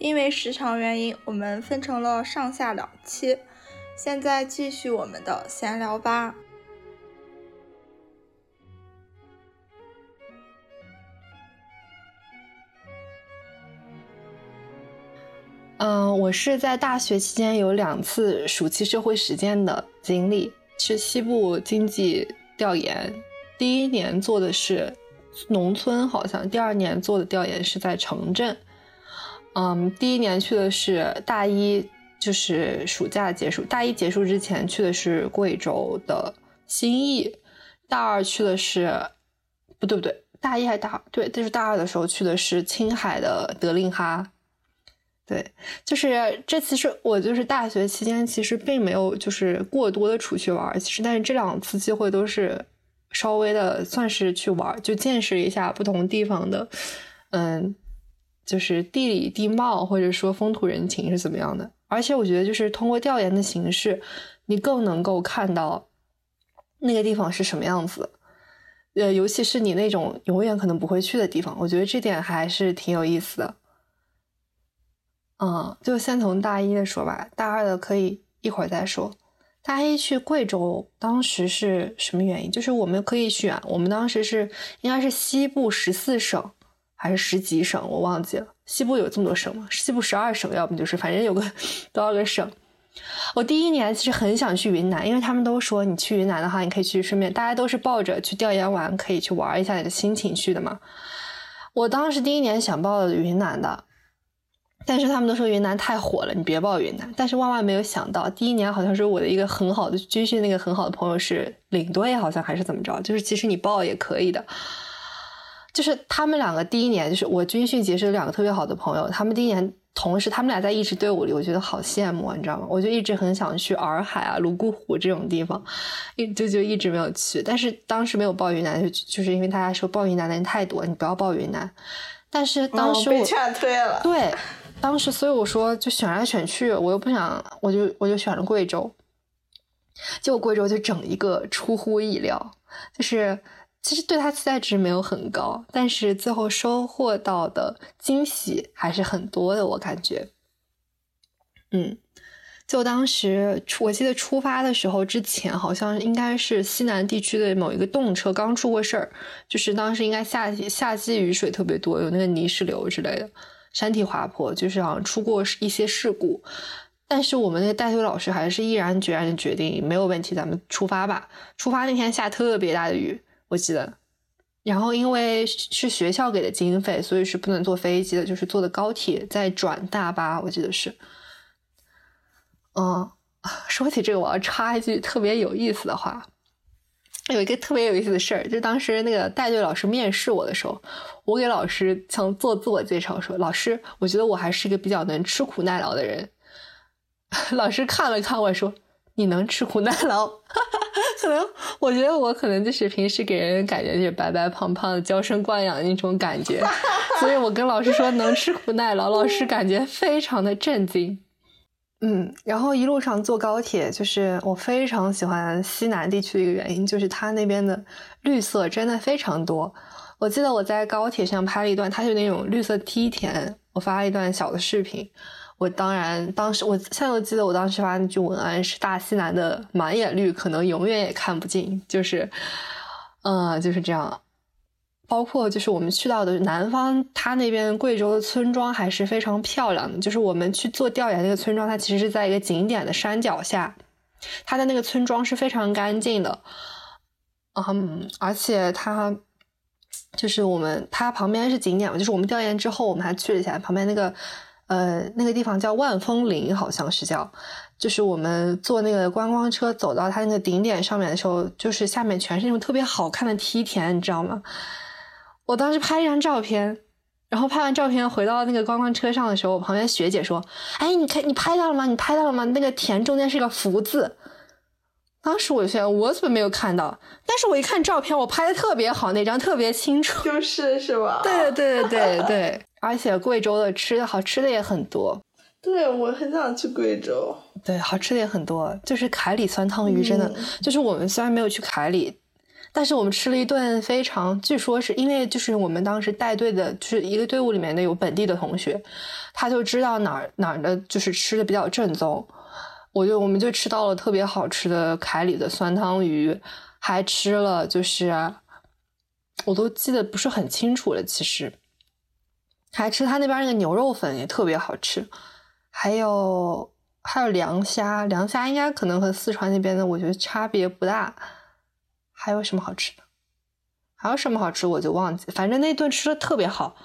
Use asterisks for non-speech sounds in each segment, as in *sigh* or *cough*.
因为时长原因，我们分成了上下两期。现在继续我们的闲聊吧。嗯，我是在大学期间有两次暑期社会实践的经历，是西部经济调研。第一年做的是农村，好像第二年做的调研是在城镇。嗯，第一年去的是大一，就是暑假结束，大一结束之前去的是贵州的兴义，大二去的是不对不对，大一还大二？对，就是大二的时候去的是青海的德令哈。对，就是这其实我就是大学期间其实并没有就是过多的出去玩，其实但是这两次机会都是稍微的算是去玩，就见识一下不同地方的，嗯，就是地理地貌或者说风土人情是怎么样的。而且我觉得就是通过调研的形式，你更能够看到那个地方是什么样子，呃，尤其是你那种永远可能不会去的地方，我觉得这点还是挺有意思的。嗯，就先从大一的说吧，大二的可以一会儿再说。大一去贵州，当时是什么原因？就是我们可以选，我们当时是应该是西部十四省还是十几省，我忘记了。西部有这么多省吗？西部十二省，要不就是反正有个 *laughs* 多少个省。我第一年其实很想去云南，因为他们都说你去云南的话，你可以去顺便，大家都是抱着去调研完可以去玩一下你的心情去的嘛。我当时第一年想报云南的。但是他们都说云南太火了，你别报云南。但是万万没有想到，第一年好像是我的一个很好的军训，那个很好的朋友是领队，好像还是怎么着？就是其实你报也可以的。就是他们两个第一年，就是我军训结识了两个特别好的朋友，他们第一年同时，他们俩在一支队伍里，我觉得好羡慕，你知道吗？我就一直很想去洱海啊、泸沽湖这种地方，一就就一直没有去。但是当时没有报云南，就就是因为大家说报云南的人太多，你不要报云南。但是当时我被劝退了，对。当时，所以我说就选来选去，我又不想，我就我就选了贵州。结果贵州就整一个出乎意料，就是其实对他期待值没有很高，但是最后收获到的惊喜还是很多的，我感觉。嗯，就当时我记得出发的时候之前，好像应该是西南地区的某一个动车刚出过事儿，就是当时应该夏季夏季雨水特别多，有那个泥石流之类的。山体滑坡，就是好像出过一些事故，但是我们那个带队老师还是毅然决然的决定没有问题，咱们出发吧。出发那天下特别大的雨，我记得。然后因为是学校给的经费，所以是不能坐飞机的，就是坐的高铁再转大巴，我记得是。嗯，*laughs* 说起这个，我要插一句特别有意思的话。有一个特别有意思的事儿，就当时那个带队老师面试我的时候，我给老师想做自我介绍，说：“老师，我觉得我还是一个比较能吃苦耐劳的人。*laughs* ”老师看了看我说：“你能吃苦耐劳？” *laughs* *laughs* 可能我觉得我可能就是平时给人感觉就是白白胖胖的、娇生惯养的那种感觉，所以我跟老师说能吃苦耐劳，老师感觉非常的震惊。*laughs* 嗯，然后一路上坐高铁，就是我非常喜欢西南地区的一个原因，就是它那边的绿色真的非常多。我记得我在高铁上拍了一段，它就那种绿色梯田，我发了一段小的视频。我当然当时，我现在都记得我当时发那句文案是“大西南的满眼绿，可能永远也看不尽”，就是，嗯，就是这样。包括就是我们去到的南方，它那边贵州的村庄还是非常漂亮的。就是我们去做调研那个村庄，它其实是在一个景点的山脚下，它的那个村庄是非常干净的。嗯，而且它就是我们它旁边是景点嘛，就是我们调研之后，我们还去了一下旁边那个呃那个地方叫万峰林，好像是叫。就是我们坐那个观光车走到它那个顶点上面的时候，就是下面全是那种特别好看的梯田，你知道吗？我当时拍一张照片，然后拍完照片回到那个观光车上的时候，我旁边学姐说：“哎，你看你拍到了吗？你拍到了吗？那个田中间是个福字。”当时我就想，我怎么没有看到？但是我一看照片，我拍的特别好，那张特别清楚，就是是吧？对对对对对，而且贵州的吃的好吃的也很多。对，我很想去贵州。对，好吃的也很多，就是凯里酸汤鱼，真的就是我们虽然没有去凯里。但是我们吃了一顿非常，据说是因为就是我们当时带队的，就是一个队伍里面的有本地的同学，他就知道哪儿哪儿的就是吃的比较正宗，我就我们就吃到了特别好吃的凯里的酸汤鱼，还吃了就是我都记得不是很清楚了，其实还吃他那边那个牛肉粉也特别好吃，还有还有凉虾，凉虾应该可能和四川那边的我觉得差别不大。还有什么好吃的？还有什么好吃我就忘记，反正那顿吃的特别好，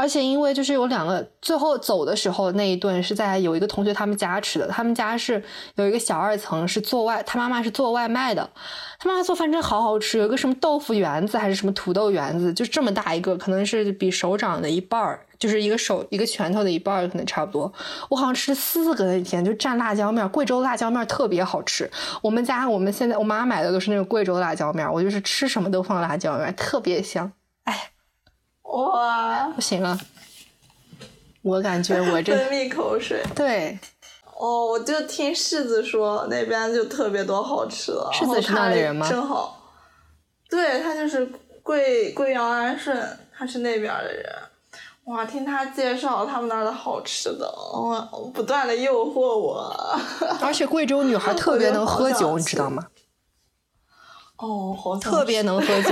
而且因为就是有两个，最后走的时候那一顿是在有一个同学他们家吃的，他们家是有一个小二层是做外，他妈妈是做外卖的，他妈妈做饭真好好吃，有一个什么豆腐圆子还是什么土豆圆子，就这么大一个，可能是比手掌的一半儿。就是一个手一个拳头的一半可能差不多。我好像吃了四个那天，就蘸辣椒面，贵州辣椒面特别好吃。我们家我们现在我妈买的都是那种贵州辣椒面，我就是吃什么都放辣椒面，特别香。哎，哇，不行了，我感觉我这 *laughs* 分泌口水。对，哦，我就听柿子说那边就特别多好吃的。柿子是那的人吗？正好，对他就是贵贵阳安顺，他是那边的人。哇，听他介绍他们那儿的好吃的，我，不断的诱惑我。*laughs* 而且贵州女孩特别能喝酒，你知道吗？哦，好特别能喝酒。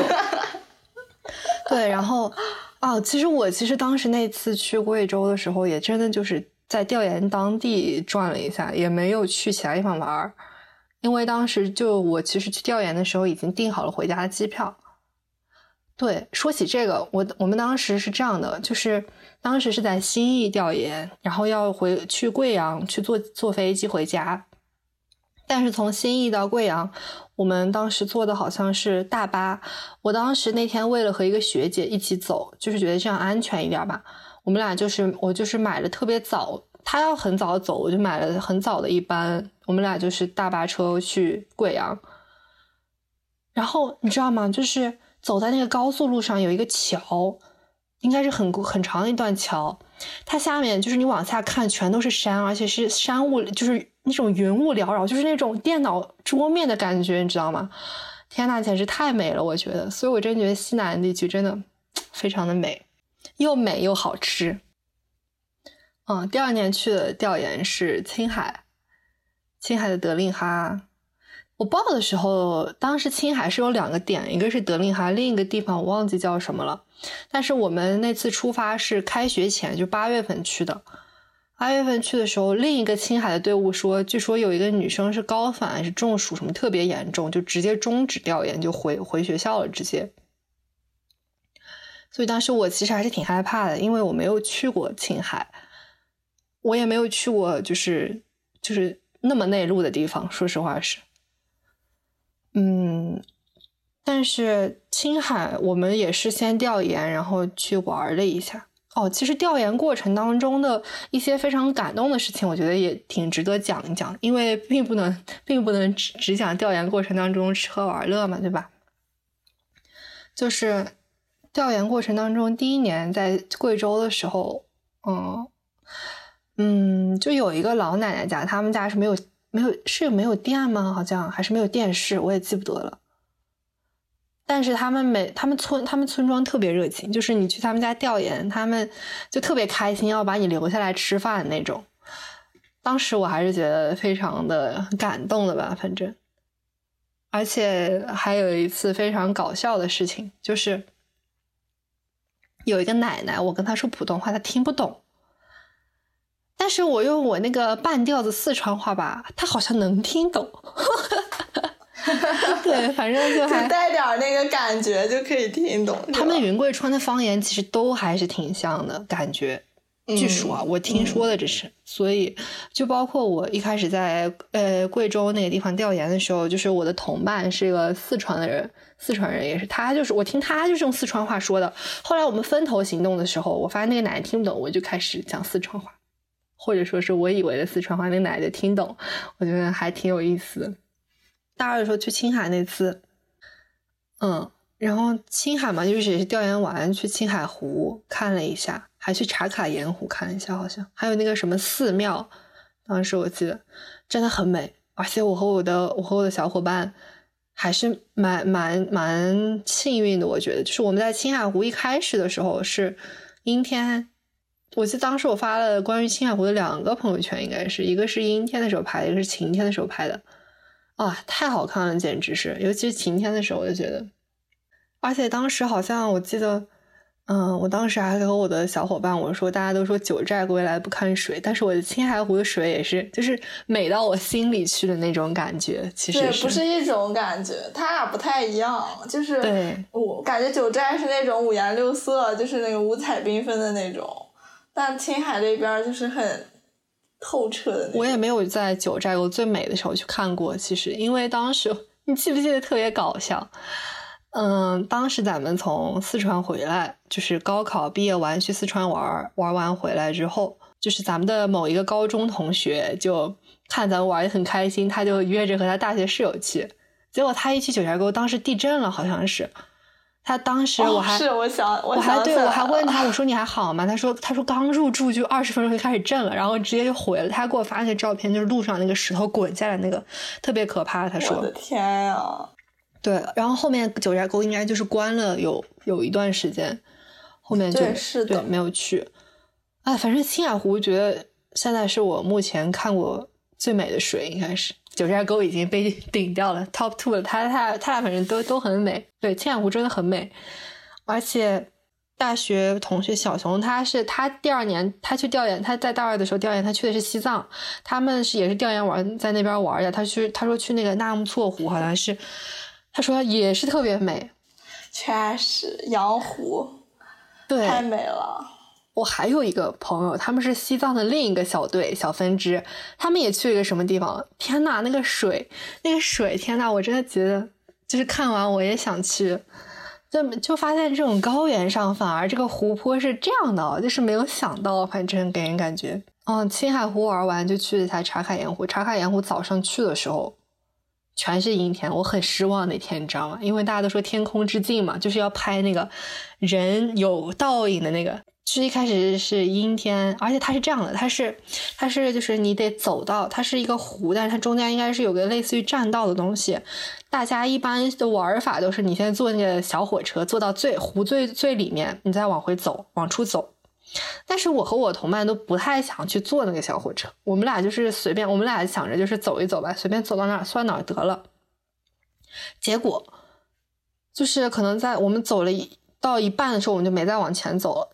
*laughs* 对，然后，啊，其实我其实当时那次去贵州的时候，也真的就是在调研当地转了一下，也没有去其他地方玩儿，因为当时就我其实去调研的时候已经订好了回家的机票。对，说起这个，我我们当时是这样的，就是当时是在新义调研，然后要回去贵阳去坐坐飞机回家，但是从新义到贵阳，我们当时坐的好像是大巴。我当时那天为了和一个学姐一起走，就是觉得这样安全一点吧，我们俩就是我就是买了特别早，她要很早走，我就买了很早的一班，我们俩就是大巴车去贵阳。然后你知道吗？就是。走在那个高速路上有一个桥，应该是很很长一段桥。它下面就是你往下看，全都是山，而且是山雾，就是那种云雾缭绕，就是那种电脑桌面的感觉，你知道吗？天呐，简直太美了，我觉得。所以我真觉得西南地区真的非常的美，又美又好吃。嗯，第二年去的调研是青海，青海的德令哈。我报的时候，当时青海是有两个点，一个是德令哈，另一个地方我忘记叫什么了。但是我们那次出发是开学前，就八月份去的。八月份去的时候，另一个青海的队伍说，据说有一个女生是高反是中暑什么特别严重，就直接终止调研，就回回学校了，直接。所以当时我其实还是挺害怕的，因为我没有去过青海，我也没有去过，就是就是那么内陆的地方，说实话是。嗯，但是青海我们也是先调研，然后去玩了一下。哦，其实调研过程当中的一些非常感动的事情，我觉得也挺值得讲一讲，因为并不能并不能只只讲调研过程当中吃喝玩乐嘛，对吧？就是调研过程当中第一年在贵州的时候，嗯嗯，就有一个老奶奶家，他们家是没有。没有是没有电吗？好像还是没有电视，我也记不得了。但是他们每他们村他们村庄特别热情，就是你去他们家调研，他们就特别开心，要把你留下来吃饭那种。当时我还是觉得非常的感动的吧，反正。而且还有一次非常搞笑的事情，就是有一个奶奶，我跟她说普通话，她听不懂。但是我用我那个半调子四川话吧，他好像能听懂。*laughs* *laughs* 对，反正就还带点那个感觉就可以听懂。他们云贵川的方言其实都还是挺像的感觉，据说啊，我听说的这是。所以就包括我一开始在呃贵州那个地方调研的时候，就是我的同伴是一个四川的人，四川人也是他，就是我听他就是用四川话说的。后来我们分头行动的时候，我发现那个奶奶听不懂，我就开始讲四川话。或者说是我以为的四川话，那个奶奶听懂，我觉得还挺有意思的。大二的时候去青海那次，嗯，然后青海嘛，就是也是调研完去青海湖看了一下，还去茶卡盐湖看了一下，好像还有那个什么寺庙，当时我记得真的很美，而且我和我的我和我的小伙伴还是蛮蛮蛮幸运的。我觉得，就是我们在青海湖一开始的时候是阴天，我记得当时我发了关于青海湖的两个朋友圈，应该是一个是阴天的时候拍的，一个是晴天的时候拍的。啊，太好看了，简直是，尤其是晴天的时候，我就觉得，而且当时好像我记得。嗯，我当时还和我的小伙伴我说，大家都说九寨归来不看水，但是我的青海湖的水也是，就是美到我心里去的那种感觉。其实对，不是一种感觉，它俩不太一样。就是对，我感觉九寨是那种五颜六色，就是那个五彩缤纷的那种，但青海这边就是很透彻的。我也没有在九寨沟最美的时候去看过，其实因为当时你记不记得特别搞笑？嗯，当时咱们从四川回来，就是高考毕业完去四川玩，玩完回来之后，就是咱们的某一个高中同学就看咱们玩的很开心，他就约着和他大学室友去。结果他一去九寨沟，当时地震了，好像是。他当时我还是我想我还对我还问他，我说你还好吗？他说他说刚入住就二十分钟就开始震了，然后直接就毁了。他给我发那个照片，就是路上那个石头滚下来那个，特别可怕。他说我的天呀！对，然后后面九寨沟应该就是关了有有一段时间，后面就对没有去。哎，反正青海湖觉得现在是我目前看过最美的水，应该是九寨沟已经被顶掉了 top two 了。它它它俩反正都都很美，对青海湖真的很美。而且大学同学小熊，他是他第二年他去调研，他在大二的时候调研，他去的是西藏，他们是也是调研玩在那边玩的。他去他说去那个纳木错湖，好像是。他说也是特别美，确实羊湖，对，太美了。我还有一个朋友，他们是西藏的另一个小队小分支，他们也去了一个什么地方？天呐，那个水，那个水，天呐，我真的觉得，就是看完我也想去。就就发现这种高原上反而这个湖泊是这样的，就是没有想到，反正给人感觉。嗯，青海湖玩完就去了一下茶卡盐湖，茶卡盐湖早上去的时候。全是阴天，我很失望那天，你知道吗？因为大家都说天空之镜嘛，就是要拍那个人有倒影的那个。是一开始是阴天，而且它是这样的，它是它是就是你得走到，它是一个湖，但是它中间应该是有个类似于栈道的东西。大家一般的玩法都是，你先坐那个小火车，坐到最湖最最里面，你再往回走，往出走。但是我和我同伴都不太想去坐那个小火车，我们俩就是随便，我们俩想着就是走一走吧，随便走到哪儿算哪儿得了。结果就是可能在我们走了一到一半的时候，我们就没再往前走了。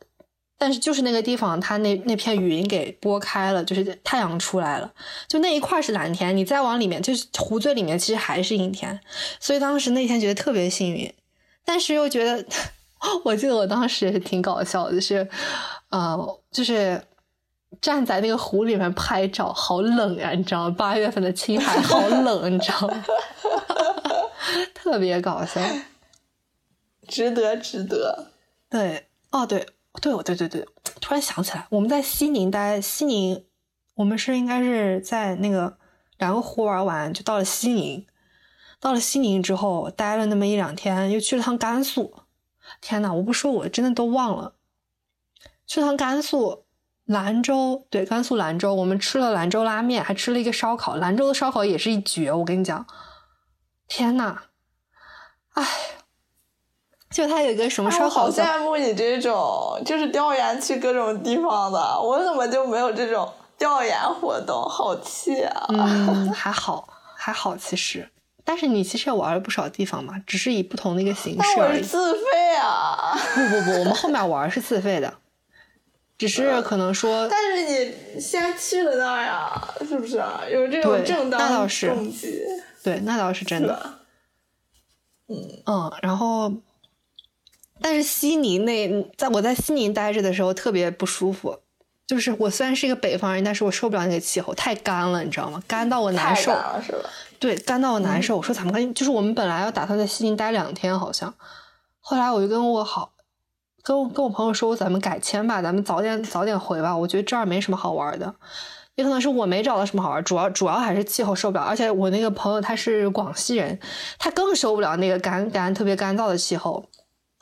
但是就是那个地方，它那那片云给拨开了，就是太阳出来了，就那一块是蓝天。你再往里面，就是湖最里面，其实还是阴天。所以当时那天觉得特别幸运，但是又觉得，*laughs* 我记得我当时也是挺搞笑的，就是。呃，就是站在那个湖里面拍照，好冷呀，你知道吗？八月份的青海好冷，你知道吗？*laughs* 特别搞笑，*laughs* 值得，值得。对，哦，对，对，对，对，对，突然想起来，我们在西宁待，西宁，我们是应该是在那个两个湖玩完，就到了西宁。到了西宁之后，待了那么一两天，又去了趟甘肃。天呐，我不说，我真的都忘了。去趟甘肃兰州，对，甘肃兰州，我们吃了兰州拉面，还吃了一个烧烤。兰州的烧烤也是一绝，我跟你讲，天呐，哎，就他有一个什么烧烤，好羡慕你这种，就是调研去各种地方的，我怎么就没有这种调研活动？好气啊！嗯，*laughs* 还好，还好，其实，但是你其实也玩了不少地方嘛，只是以不同的一个形式而已。自费啊！不不不，我们后面玩是自费的。只是可能说，但是你先去了那儿呀，是不是啊？有这种正当动机，对，那倒是真的。嗯嗯，然后，但是悉尼那，在我在悉尼待着的时候特别不舒服，就是我虽然是一个北方人，但是我受不了那个气候，太干了，你知道吗？干到我难受，是吧？对，干到我难受。我说咱们干，就是我们本来要打算在悉尼待两天，好像，后来我就跟我好。跟我跟我朋友说，咱们改签吧，咱们早点早点回吧。我觉得这儿没什么好玩的，也可能是我没找到什么好玩，主要主要还是气候受不了。而且我那个朋友他是广西人，他更受不了那个干干特别干燥的气候。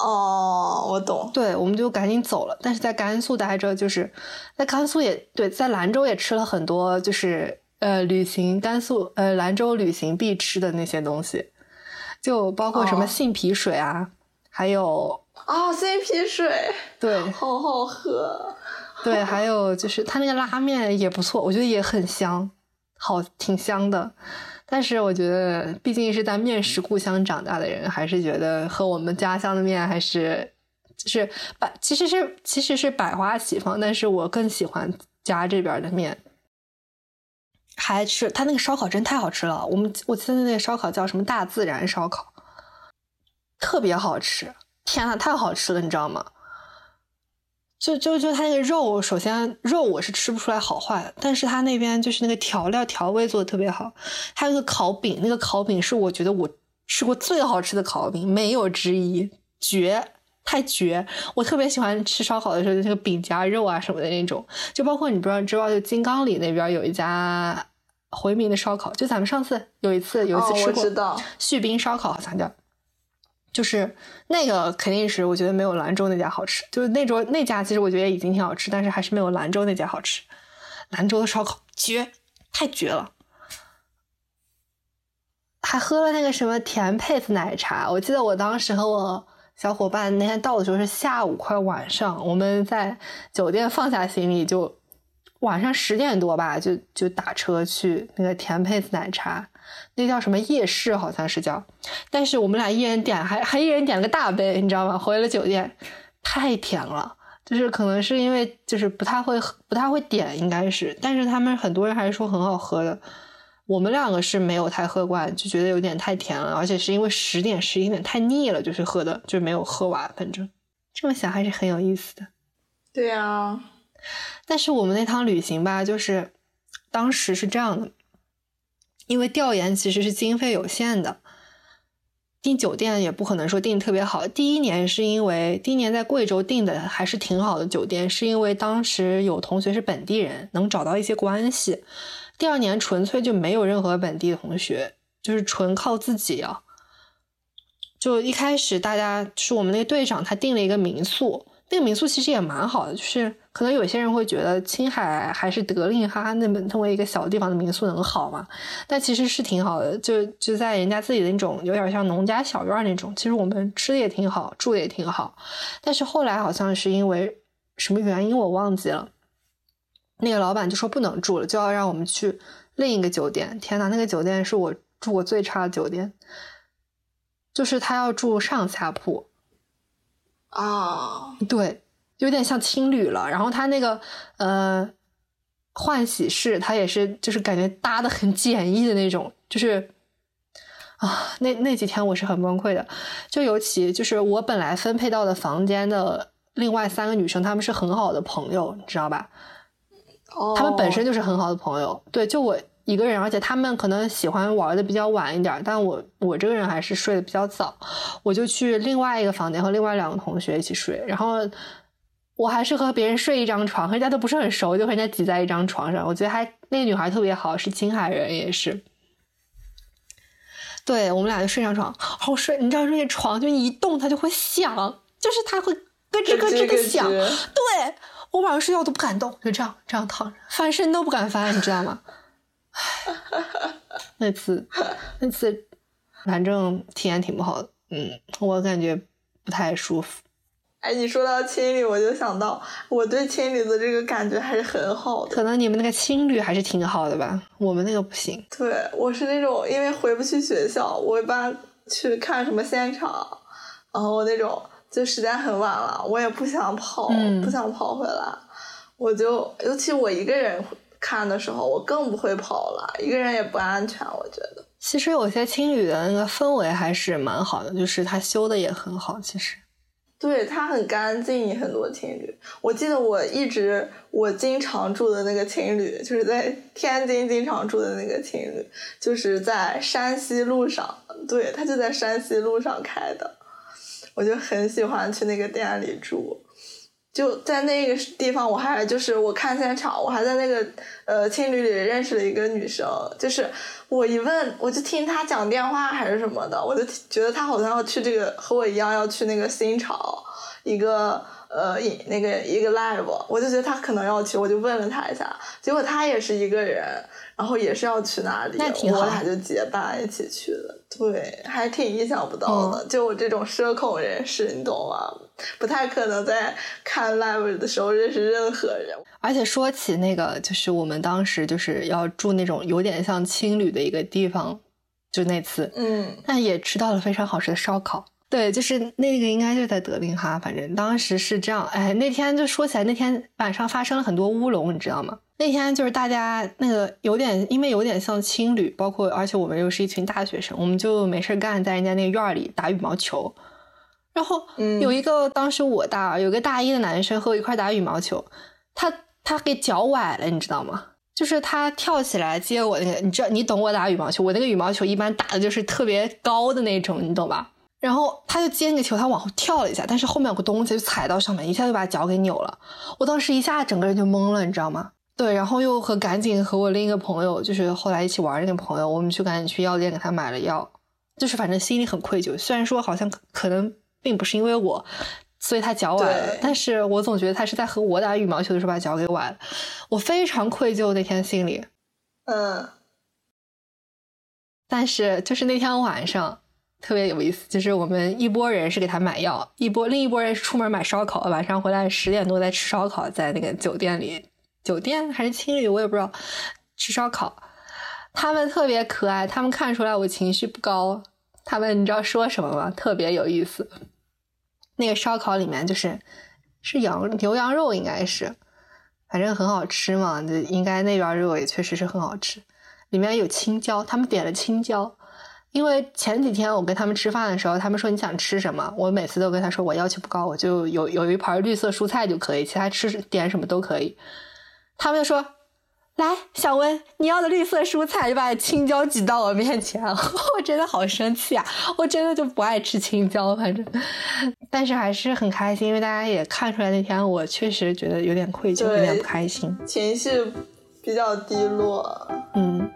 哦，我懂。对，我们就赶紧走了。但是在甘肃待着，就是在甘肃也对，在兰州也吃了很多，就是呃旅行甘肃呃兰州旅行必吃的那些东西。就包括什么杏皮水啊，还有哦，杏皮水，对，好好喝。对，还有就是他那个拉面也不错，我觉得也很香，好挺香的。但是我觉得，毕竟是在面食故乡长大的人，还是觉得和我们家乡的面还是就是百其实是其实是百花齐放，但是我更喜欢家这边的面。还吃他那个烧烤真太好吃了，我们我记得那个烧烤叫什么大自然烧烤，特别好吃，天呐，太好吃了，你知道吗？就就就他那个肉，首先肉我是吃不出来好坏的，但是他那边就是那个调料调味做的特别好。还有个烤饼，那个烤饼是我觉得我吃过最好吃的烤饼，没有之一，绝，太绝！我特别喜欢吃烧烤的时候，那个饼夹肉啊什么的那种。就包括你不知道知道，就金刚里那边有一家回民的烧烤，就咱们上次有一次有一次吃过，旭冰烧烤好像叫。就是那个肯定是我觉得没有兰州那家好吃，就是那桌那家其实我觉得已经挺好吃，但是还是没有兰州那家好吃。兰州的烧烤绝，太绝了！还喝了那个什么甜配子奶茶，我记得我当时和我小伙伴那天到的时候是下午快晚上，我们在酒店放下行李就晚上十点多吧，就就打车去那个甜配子奶茶。那叫什么夜市，好像是叫，但是我们俩一人点，还还一人点了个大杯，你知道吗？回了酒店，太甜了，就是可能是因为就是不太会不太会点，应该是，但是他们很多人还是说很好喝的。我们两个是没有太喝惯，就觉得有点太甜了，而且是因为十点十一点太腻了，就是喝的就没有喝完。反正这么想还是很有意思的。对啊，但是我们那趟旅行吧，就是当时是这样的。因为调研其实是经费有限的，订酒店也不可能说订特别好。第一年是因为第一年在贵州订的还是挺好的酒店，是因为当时有同学是本地人，能找到一些关系。第二年纯粹就没有任何本地同学，就是纯靠自己啊。就一开始大家是我们那个队长，他订了一个民宿。那个民宿其实也蛮好的，就是可能有些人会觉得青海还是德令哈那么那么一个小地方的民宿能好吗？但其实是挺好的，就就在人家自己的那种有点像农家小院那种。其实我们吃的也挺好，住的也挺好。但是后来好像是因为什么原因我忘记了，那个老板就说不能住了，就要让我们去另一个酒店。天呐，那个酒店是我住过最差的酒店，就是他要住上下铺。啊，对，有点像青旅了。然后他那个呃换洗室，他也是就是感觉搭的很简易的那种，就是啊，那那几天我是很崩溃的。就尤其就是我本来分配到的房间的另外三个女生，她们是很好的朋友，你知道吧？哦，她们本身就是很好的朋友。对，就我。一个人，而且他们可能喜欢玩的比较晚一点，但我我这个人还是睡得比较早，我就去另外一个房间和另外两个同学一起睡，然后我还是和别人睡一张床，和人家都不是很熟，就和人家挤在一张床上。我觉得还那个女孩特别好，是青海人也是，对我们俩就睡上床，好睡。你知道那个床就一动它就会响，就是它会咯吱咯吱的响。对我晚上睡觉都不敢动，就这样这样躺着，翻身都不敢翻，你知道吗？那次，*laughs* 那次，反正体验挺不好的。嗯，我感觉不太舒服。哎，你说到青旅，我就想到我对青旅的这个感觉还是很好的。可能你们那个青旅还是挺好的吧？我们那个不行。对，我是那种因为回不去学校，我一般去看什么现场，然后那种就时间很晚了，我也不想跑，不想跑回来，我就尤其我一个人。看的时候，我更不会跑了，一个人也不安全，我觉得。其实有些青旅的那个氛围还是蛮好的，就是它修的也很好。其实，对，它很干净，很多青旅。我记得我一直我经常住的那个青旅，就是在天津经常住的那个青旅，就是在山西路上。对，它就在山西路上开的，我就很喜欢去那个店里住。就在那个地方，我还就是我看现场，我还在那个呃青旅里认识了一个女生，就是我一问，我就听她讲电话还是什么的，我就觉得她好像要去这个和我一样要去那个新潮一个呃那个一个 live，我就觉得他可能要去，我就问了他一下，结果他也是一个人，然后也是要去哪里，我俩就结伴一起去的，对，还挺意想不到的。就我这种社恐人士，你懂吗？不太可能在看 live 的时候认识任何人。而且说起那个，就是我们当时就是要住那种有点像青旅的一个地方。就那次，嗯，但也吃到了非常好吃的烧烤。对，就是那个应该就在德令哈，反正当时是这样。哎，那天就说起来，那天晚上发生了很多乌龙，你知道吗？那天就是大家那个有点，因为有点像青旅，包括而且我们又是一群大学生，我们就没事干，在人家那个院里打羽毛球。然后有一个当时我大二有个大一的男生和我一块打羽毛球，他他给脚崴了，你知道吗？就是他跳起来接我那个，你知道你懂我打羽毛球，我那个羽毛球一般打的就是特别高的那种，你懂吧？然后他就接那个球，他往后跳了一下，但是后面有个东西就踩到上面，一下就把脚给扭了。我当时一下整个人就懵了，你知道吗？对，然后又和赶紧和我另一个朋友，就是后来一起玩那个朋友，我们去赶紧去药店给他买了药，就是反正心里很愧疚。虽然说好像可能并不是因为我。所以他脚崴了，但是我总觉得他是在和我打羽毛球的时候把脚给崴了，我非常愧疚那天心里。嗯，但是就是那天晚上特别有意思，就是我们一波人是给他买药，一波另一波人是出门买烧烤，晚上回来十点多在吃烧烤，在那个酒店里，酒店还是青旅我也不知道，吃烧烤。他们特别可爱，他们看出来我情绪不高，他们你知道说什么吗？特别有意思。那个烧烤里面就是是羊牛羊肉，应该是，反正很好吃嘛。就应该那边肉也确实是很好吃。里面有青椒，他们点了青椒。因为前几天我跟他们吃饭的时候，他们说你想吃什么，我每次都跟他说我要求不高，我就有有一盘绿色蔬菜就可以，其他吃点什么都可以。他们就说。来，小温，你要的绿色蔬菜，就把青椒挤到我面前，*laughs* 我真的好生气啊！我真的就不爱吃青椒，反正，但是还是很开心，因为大家也看出来那天我确实觉得有点愧疚，有点不开心，情绪比较低落，嗯。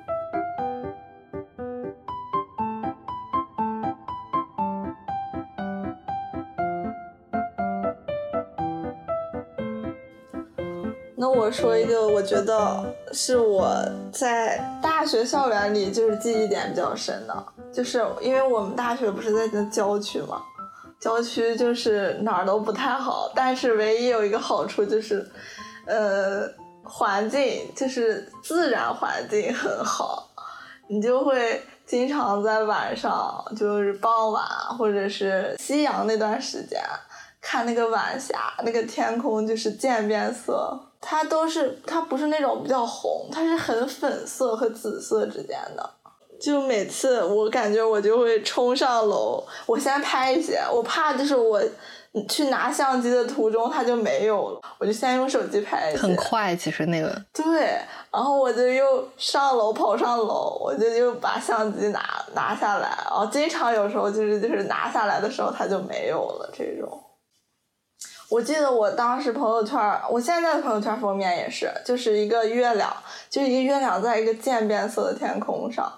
我说一个，我觉得是我在大学校园里就是记忆点比较深的，就是因为我们大学不是在那郊区嘛，郊区就是哪儿都不太好，但是唯一有一个好处就是，呃，环境就是自然环境很好，你就会经常在晚上，就是傍晚或者是夕阳那段时间，看那个晚霞，那个天空就是渐变色。它都是，它不是那种比较红，它是很粉色和紫色之间的。就每次我感觉我就会冲上楼，我先拍一些，我怕就是我去拿相机的途中它就没有了，我就先用手机拍一些。很快，其实那个。对，然后我就又上楼跑上楼，我就又把相机拿拿下来，然后经常有时候就是就是拿下来的时候它就没有了这种。我记得我当时朋友圈，我现在的朋友圈封面也是，就是一个月亮，就是一个月亮在一个渐变色的天空上，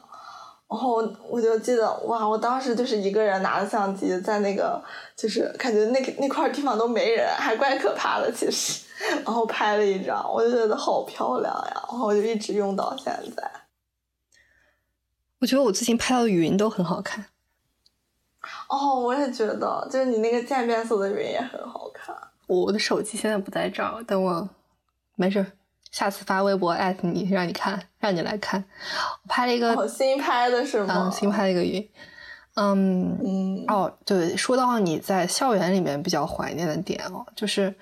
然后我就记得哇，我当时就是一个人拿着相机在那个，就是感觉那那块地方都没人，还怪可怕的其实，然后拍了一张，我就觉得好漂亮呀，然后我就一直用到现在。我觉得我最近拍到的云都很好看。哦，我也觉得，就是你那个渐变色的云也很好看。我的手机现在不在这儿，等我没事，下次发微博艾特你，让你看，让你来看。我拍了一个新拍的是吗？嗯，新拍了一个云。嗯嗯。哦，对，说到你在校园里面比较怀念的点哦，就是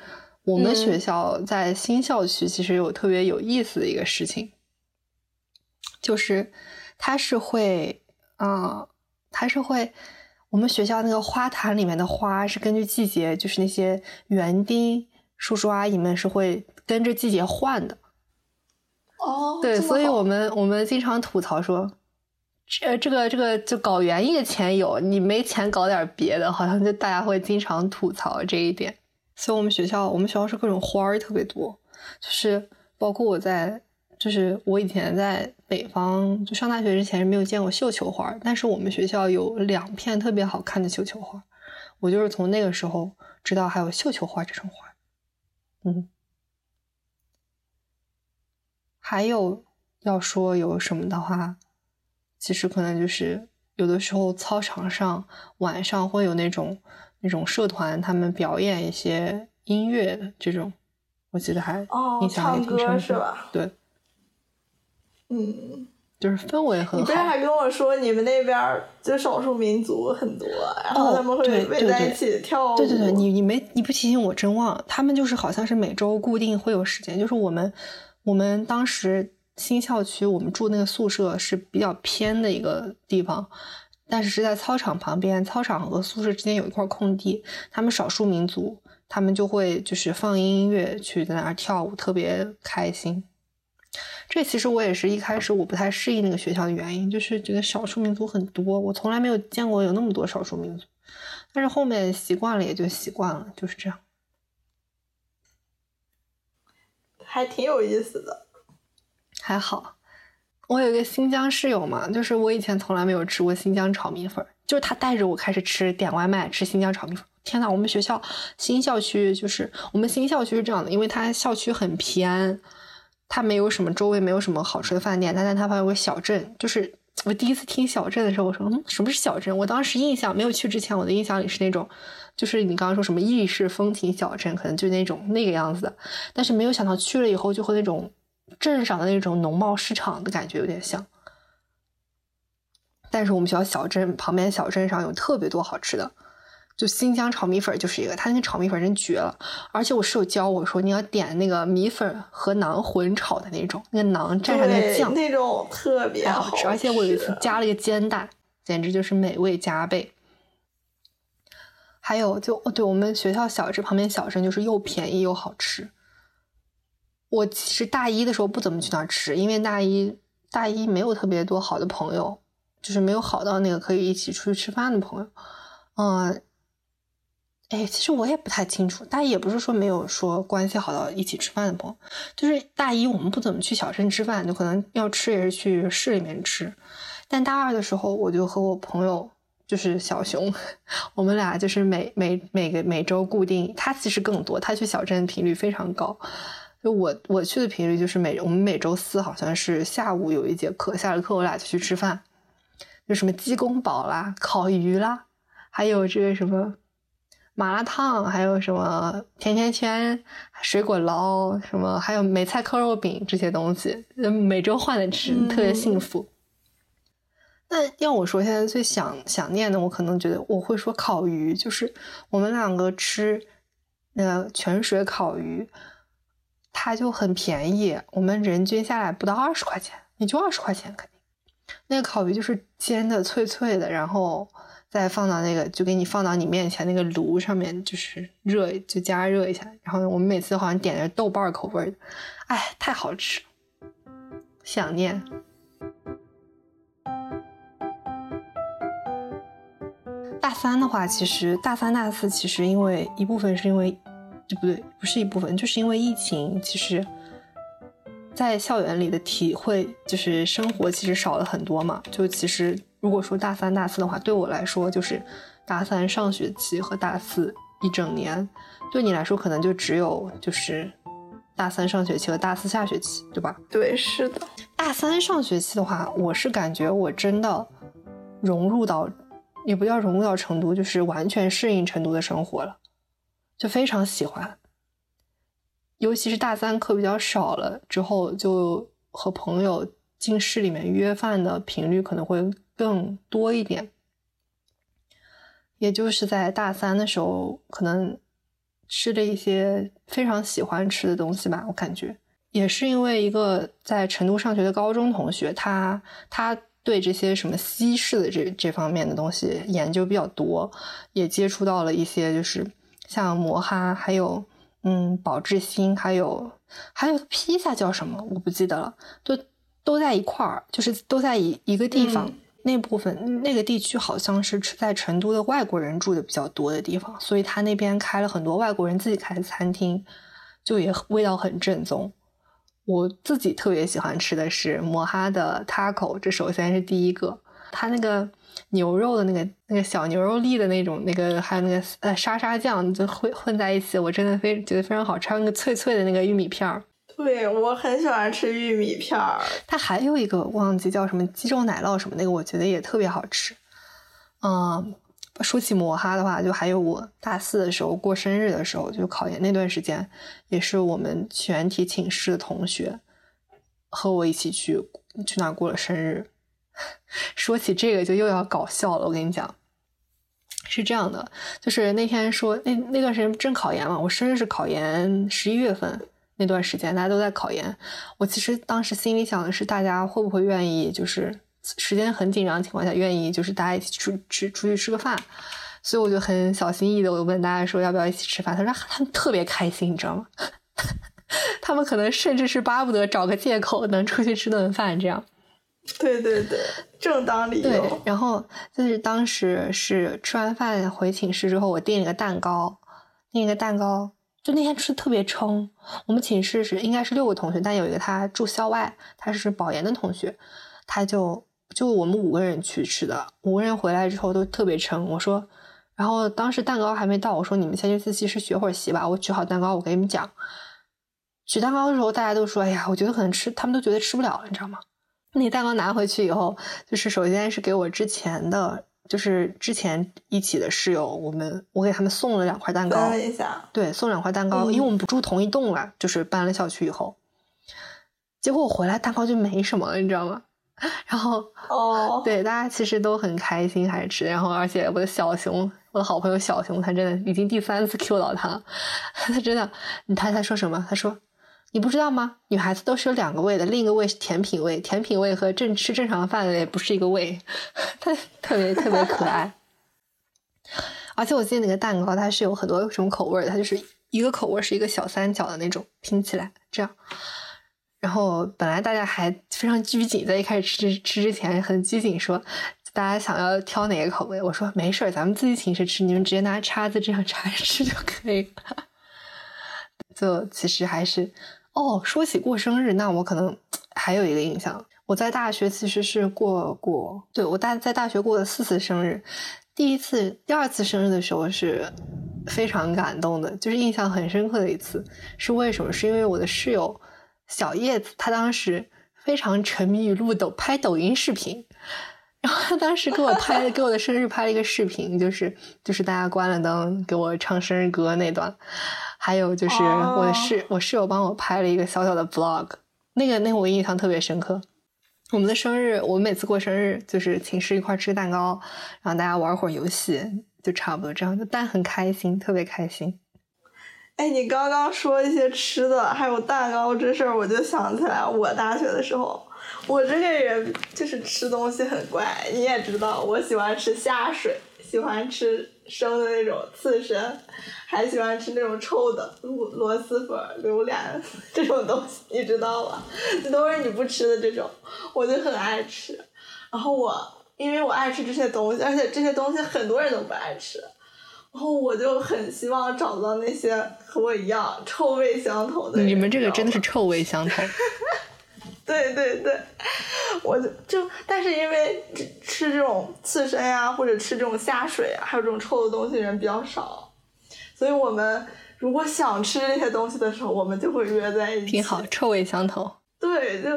我们学校在新校区其实有特别有意思的一个事情，就是它是会，啊，它是会。我们学校那个花坛里面的花是根据季节，就是那些园丁叔叔阿姨们是会跟着季节换的。哦，对，所以我们我们经常吐槽说，这这个这个就搞园艺的钱有，你没钱搞点别的，好像就大家会经常吐槽这一点。所以我们学校我们学校是各种花儿特别多，就是包括我在。就是我以前在北方就上大学之前是没有见过绣球花，但是我们学校有两片特别好看的绣球花，我就是从那个时候知道还有绣球花这种花。嗯，还有要说有什么的话，其实可能就是有的时候操场上晚上会有那种那种社团，他们表演一些音乐这种，我记得还哦，印象也唱歌挺深刻。是吧？对，嗯，就是氛围很好你不是。还跟我说你们那边就少数民族很多，然后他们会围在一起跳舞。对对对，你你没你不提醒我真忘了，他们就是好像是每周固定会有时间，就是我们我们当时新校区我们住那个宿舍是比较偏的一个地方，但是是在操场旁边，操场和宿舍之间有一块空地，他们少数民族他们就会就是放音乐去在那儿跳舞，特别开心。这其实我也是一开始我不太适应那个学校的原因，就是觉得少数民族很多，我从来没有见过有那么多少数民族。但是后面习惯了也就习惯了，就是这样。还挺有意思的。还好，我有一个新疆室友嘛，就是我以前从来没有吃过新疆炒米粉，就是他带着我开始吃点外卖，吃新疆炒米粉。天呐，我们学校新校区就是我们新校区是这样的，因为它校区很偏，它没有什么周围没有什么好吃的饭店，但但它旁边有个小镇，就是我第一次听小镇的时候，我说嗯，什么是小镇？我当时印象没有去之前，我的印象里是那种，就是你刚刚说什么意式风情小镇，可能就那种那个样子的，但是没有想到去了以后就和那种镇上的那种农贸市场的感觉有点像。但是我们学校小镇旁边小镇上有特别多好吃的，就新疆炒米粉就是一个，他那个炒米粉真绝了。而且我室友教我说，你要点那个米粉和馕混炒的那种，那个馕蘸上那个，酱，那种特别太好吃。而且我有一次加了一个煎蛋，简直就是美味加倍。还有就哦，对我们学校小吃旁边小镇就是又便宜又好吃。我其实大一的时候不怎么去那儿吃，因为大一大一没有特别多好的朋友，就是没有好到那个可以一起出去吃饭的朋友。嗯，哎，其实我也不太清楚，大一也不是说没有说关系好到一起吃饭的朋友，就是大一我们不怎么去小镇吃饭，就可能要吃也是去市里面吃。但大二的时候，我就和我朋友就是小熊，*laughs* 我们俩就是每每每个每周固定，他其实更多，他去小镇频率非常高。就我我去的频率就是每我们每周四好像是下午有一节课，下了课我俩就去吃饭，就什么鸡公煲啦、烤鱼啦，还有这个什么麻辣烫，还有什么甜甜圈、水果捞，什么还有梅菜扣肉饼这些东西，每周换着吃，特别幸福。那要我说，现在最想想念的，我可能觉得我会说烤鱼，就是我们两个吃那个泉水烤鱼，它就很便宜，我们人均下来不到二十块钱，也就二十块钱肯定。那个烤鱼就是煎的脆脆的，然后再放到那个就给你放到你面前那个炉上面，就是热就加热一下。然后我们每次好像点的豆瓣口味的，哎，太好吃，想念。大三的话，其实大三、大四其实因为一部分是因为，就不对，不是一部分，就是因为疫情，其实，在校园里的体会就是生活其实少了很多嘛。就其实如果说大三、大四的话，对我来说就是大三上学期和大四一整年，对你来说可能就只有就是大三上学期和大四下学期，对吧？对，是的。大三上学期的话，我是感觉我真的融入到。也不叫融入到成都，就是完全适应成都的生活了，就非常喜欢。尤其是大三课比较少了之后，就和朋友进市里面约饭的频率可能会更多一点。也就是在大三的时候，可能吃了一些非常喜欢吃的东西吧，我感觉也是因为一个在成都上学的高中同学，他他。对这些什么西式的这这方面的东西研究比较多，也接触到了一些，就是像摩哈，还有嗯宝智星，还有还有披萨叫什么我不记得了，都都在一块儿，就是都在一一个地方。嗯、那部分那个地区好像是在成都的外国人住的比较多的地方，所以他那边开了很多外国人自己开的餐厅，就也味道很正宗。我自己特别喜欢吃的是摩哈的 taco，这首先是第一个。它那个牛肉的那个那个小牛肉粒的那种那个，还有那个呃沙沙酱就混混在一起，我真的非觉得非常好吃。还有那个脆脆的那个玉米片儿，*laughs* 对我很喜欢吃玉米片儿。它还有一个忘记叫什么鸡肉奶酪什么那个，我觉得也特别好吃。嗯，说起摩哈的话，就还有我大四的时候过生日的时候，就考研那段时间，也是我们全体寝室的同学和我一起去去那过了生日。*laughs* 说起这个就又要搞笑了，我跟你讲，是这样的，就是那天说那那段时间正考研嘛，我生日是考研十一月份那段时间，大家都在考研。我其实当时心里想的是，大家会不会愿意，就是时间很紧张的情况下，愿意就是大家一起出吃出去吃个饭。所以我就很小心翼翼的，我问大家说要不要一起吃饭。他说他们特别开心，你知道吗？*laughs* 他们可能甚至是巴不得找个借口能出去吃顿饭这样。对对对，正当理由。对，然后就是当时是吃完饭回寝室之后，我订了个蛋糕，订了个蛋糕，就那天吃的特别撑。我们寝室是应该是六个同学，但有一个他住校外，他是保研的同学，他就就我们五个人去吃的，五个人回来之后都特别撑。我说，然后当时蛋糕还没到，我说你们先去自习室学会儿习吧，我取好蛋糕，我给你们讲。取蛋糕的时候，大家都说，哎呀，我觉得可能吃，他们都觉得吃不了了，你知道吗？那蛋糕拿回去以后，就是首先是给我之前的，就是之前一起的室友，我们我给他们送了两块蛋糕，对，送两块蛋糕，因为我们不住同一栋了，就是搬了校区以后，结果我回来蛋糕就没什么了，你知道吗？*laughs* 然后哦，*laughs* 对，大家其实都很开心还是吃，然后而且我的小熊，我的好朋友小熊，他真的已经第三次 Q 到他了，*laughs* 他真的，你猜他说什么？他说。你不知道吗？女孩子都是有两个胃的，另一个胃是甜品胃，甜品胃和正吃正常饭的也不是一个胃，它 *laughs* 特别特别可爱。而且我记得那个蛋糕它是有很多种口味的，它就是一个口味是一个小三角的那种拼起来这样。然后本来大家还非常拘谨，在一开始吃吃之前很拘谨，说大家想要挑哪个口味，我说没事，咱们自己寝室吃，你们直接拿叉子这样 *laughs* 插着吃就可以了。*laughs* 就其实还是。哦，说起过生日，那我可能 *tsk* 还有一个印象。我在大学其实是过过，对我大在大学过了四次生日。第一次、第二次生日的时候是非常感动的，就是印象很深刻的一次。是为什么？是因为我的室友小叶子，他当时非常沉迷于录抖拍抖音视频，然后他当时给我拍给我的生日拍了一个视频，就是就是大家关了灯给我唱生日歌那段。还有就是我的室我室友帮我拍了一个小小的 vlog，那个那个我印象特别深刻。我们的生日，我们每次过生日就是寝室一块吃个蛋糕，然后大家玩会儿游戏，就差不多这样，但很开心，特别开心。哎，你刚刚说一些吃的，还有蛋糕这事儿，我就想起来我大学的时候，我这个人就是吃东西很怪，你也知道，我喜欢吃下水，喜欢吃。生的那种刺身，还喜欢吃那种臭的螺螺蛳粉、榴莲这种东西，你知道吧？这都是你不吃的这种，我就很爱吃。然后我因为我爱吃这些东西，而且这些东西很多人都不爱吃，然后我就很希望找到那些和我一样臭味相投的。你们这个真的是臭味相投。*laughs* 对对对，我就就，但是因为吃这种刺身呀，或者吃这种虾水啊，还有这种臭的东西人比较少，所以我们如果想吃这些东西的时候，我们就会约在一起。挺好，臭味相投。对，就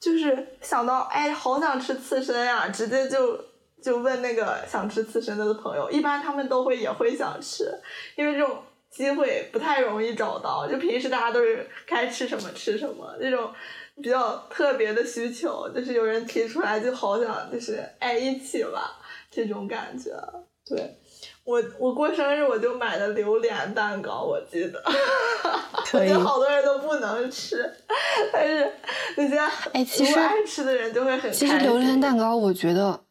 就是想到哎，好想吃刺身呀，直接就就问那个想吃刺身的朋友，一般他们都会也会想吃，因为这种机会不太容易找到，就平时大家都是该吃什么吃什么那种。比较特别的需求，就是有人提出来，就好想就是爱一起吧，这种感觉。对我，我过生日我就买的榴莲蛋糕，我记得，*laughs* 我觉得好多人都不能吃，但是那些哎，其实爱吃的人就会很。其实榴莲蛋糕，我觉得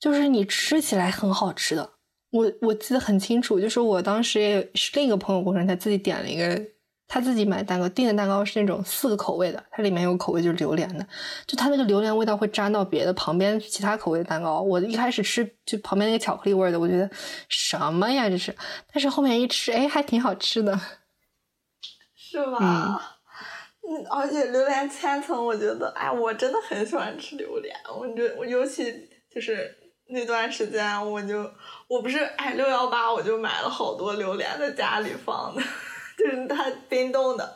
就是你吃起来很好吃的。我我记得很清楚，就是我当时也是另一个朋友过生日，他自己点了一个。他自己买蛋糕订的蛋糕是那种四个口味的，它里面有口味就是榴莲的，就它那个榴莲味道会沾到别的旁边其他口味的蛋糕。我一开始吃就旁边那个巧克力味的，我觉得什么呀这是，但是后面一吃，哎，还挺好吃的，*laughs* 是吧？嗯，而且榴莲千层，我觉得，哎，我真的很喜欢吃榴莲，我觉我尤其就是那段时间，我就我不是哎六幺八，我就买了好多榴莲在家里放的，*laughs* 就是它冰冻的，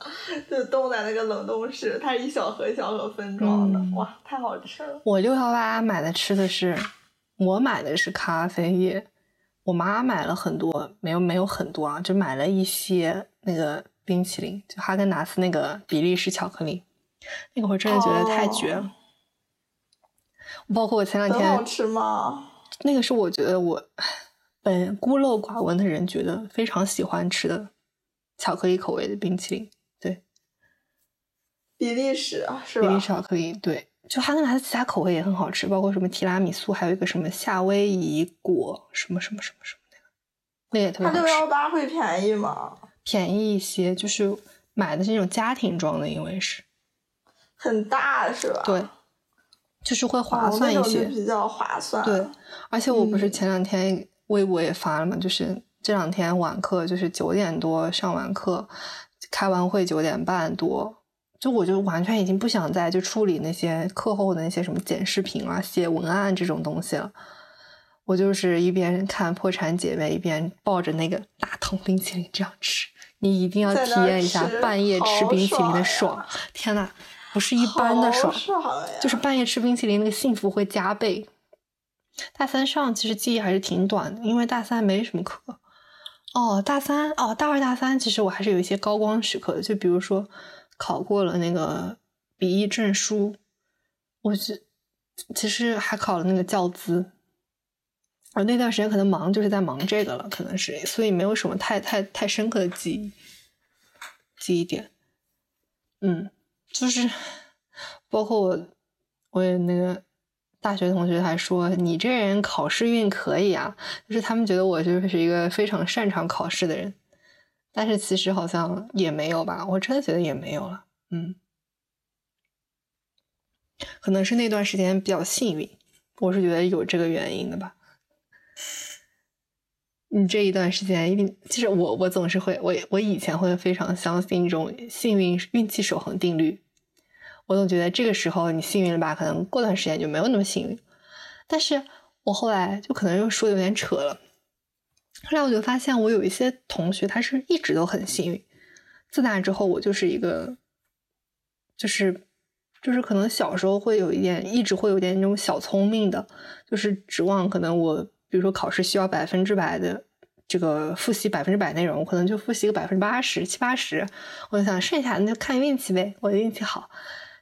就冻在那个冷冻室，它是一小盒一小盒分装的，哇，太好吃了。我六幺八买的吃的是，我买的是咖啡液，我妈买了很多，没有没有很多啊，就买了一些那个冰淇淋，就哈根达斯那个比利时巧克力，那个我真的觉得太绝了。包括我前两天，很好吃吗？那个是我觉得我本孤陋寡闻的人觉得非常喜欢吃的巧克力口味的冰淇淋。对，比利时啊，是吧？比利时巧克力，对，就哈根达斯其他口味也很好吃，包括什么提拉米苏，还有一个什么夏威夷果什么什么什么什么那个，那个也特别好吃。它六幺八会便宜吗？便宜一些，就是买的是那种家庭装的，因为是很大是吧？对。就是会划算一些，比较划算。对，而且我不是前两天微博也发了嘛，就是这两天晚课，就是九点多上完课，开完会九点半多，就我就完全已经不想再就处理那些课后的那些什么剪视频啊、写文案这种东西了。我就是一边看《破产姐妹》，一边抱着那个大桶冰淇淋这样吃。你一定要体验一下半夜吃冰淇淋的爽！天呐！不是一般的爽，就是半夜吃冰淇淋那个幸福会加倍。大三上其实记忆还是挺短的，因为大三没什么课。哦，大三哦，大二大三其实我还是有一些高光时刻的，就比如说考过了那个笔译证书，我是其实还考了那个教资。而那段时间可能忙就是在忙这个了，可能是所以没有什么太太太深刻的记忆记忆点。嗯。就是，包括我，我也那个大学同学还说你这人考试运可以啊，就是他们觉得我就是一个非常擅长考试的人，但是其实好像也没有吧，我真的觉得也没有了，嗯，可能是那段时间比较幸运，我是觉得有这个原因的吧。你这一段时间一定，其实我我总是会，我我以前会非常相信一种幸运运气守恒定律。我总觉得这个时候你幸运了吧，可能过段时间就没有那么幸运。但是我后来就可能又说的有点扯了。后来我就发现，我有一些同学他是一直都很幸运。自那之后，我就是一个，就是就是可能小时候会有一点，一直会有点那种小聪明的，就是指望可能我比如说考试需要百分之百的这个复习百分之百内容，我可能就复习个百分之八十七八十，我就想剩下那就看运气呗，我的运气好。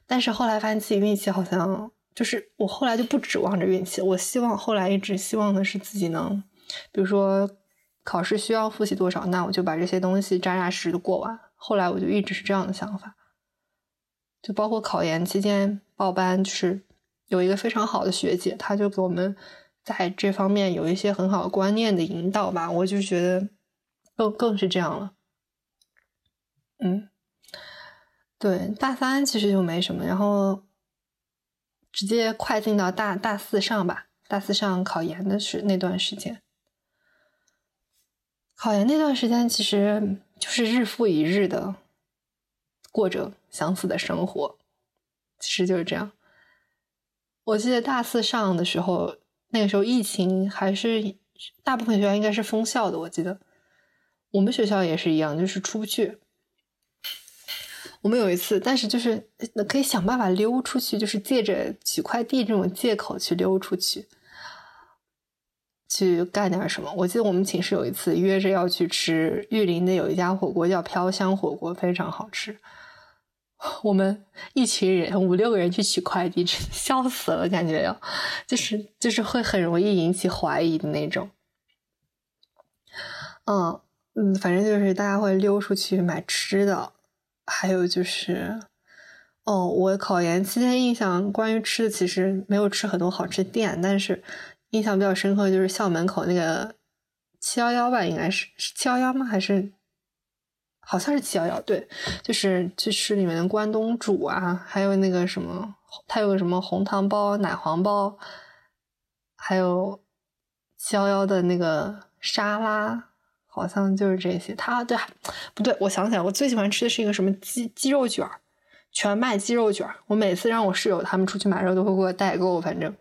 但是后来发现自己运气好像就是我后来就不指望着运气，我希望后来一直希望的是自己能，比如说考试需要复习多少，那我就把这些东西扎扎实实的过完。后来我就一直是这样的想法，就包括考研期间报班，就是有一个非常好的学姐，她就给我们在这方面有一些很好的观念的引导吧，我就觉得更更是这样了，嗯。对，大三其实就没什么，然后直接快进到大大四上吧。大四上考研的是那段时间，考研那段时间其实就是日复一日的过着相似的生活，其实就是这样。我记得大四上的时候，那个时候疫情还是大部分学校应该是封校的，我记得我们学校也是一样，就是出不去。我们有一次，但是就是可以想办法溜出去，就是借着取快递这种借口去溜出去，去干点什么。我记得我们寝室有一次约着要去吃玉林的有一家火锅，叫飘香火锅，非常好吃。*laughs* 我们一群人五六个人去取快递，笑死了，感觉要就是就是会很容易引起怀疑的那种。嗯嗯，反正就是大家会溜出去买吃的。还有就是，哦，我考研期间印象关于吃的，其实没有吃很多好吃店，但是印象比较深刻就是校门口那个七幺幺吧，应该是是七幺幺吗？还是好像是七幺幺？对，就是去吃里面的关东煮啊，还有那个什么，它有个什么红糖包、奶黄包，还有七幺幺的那个沙拉。好像就是这些，他对，不对，我想起来，我最喜欢吃的是一个什么鸡鸡肉卷儿，全麦鸡肉卷儿。我每次让我室友他们出去买肉，都会给我代购，反正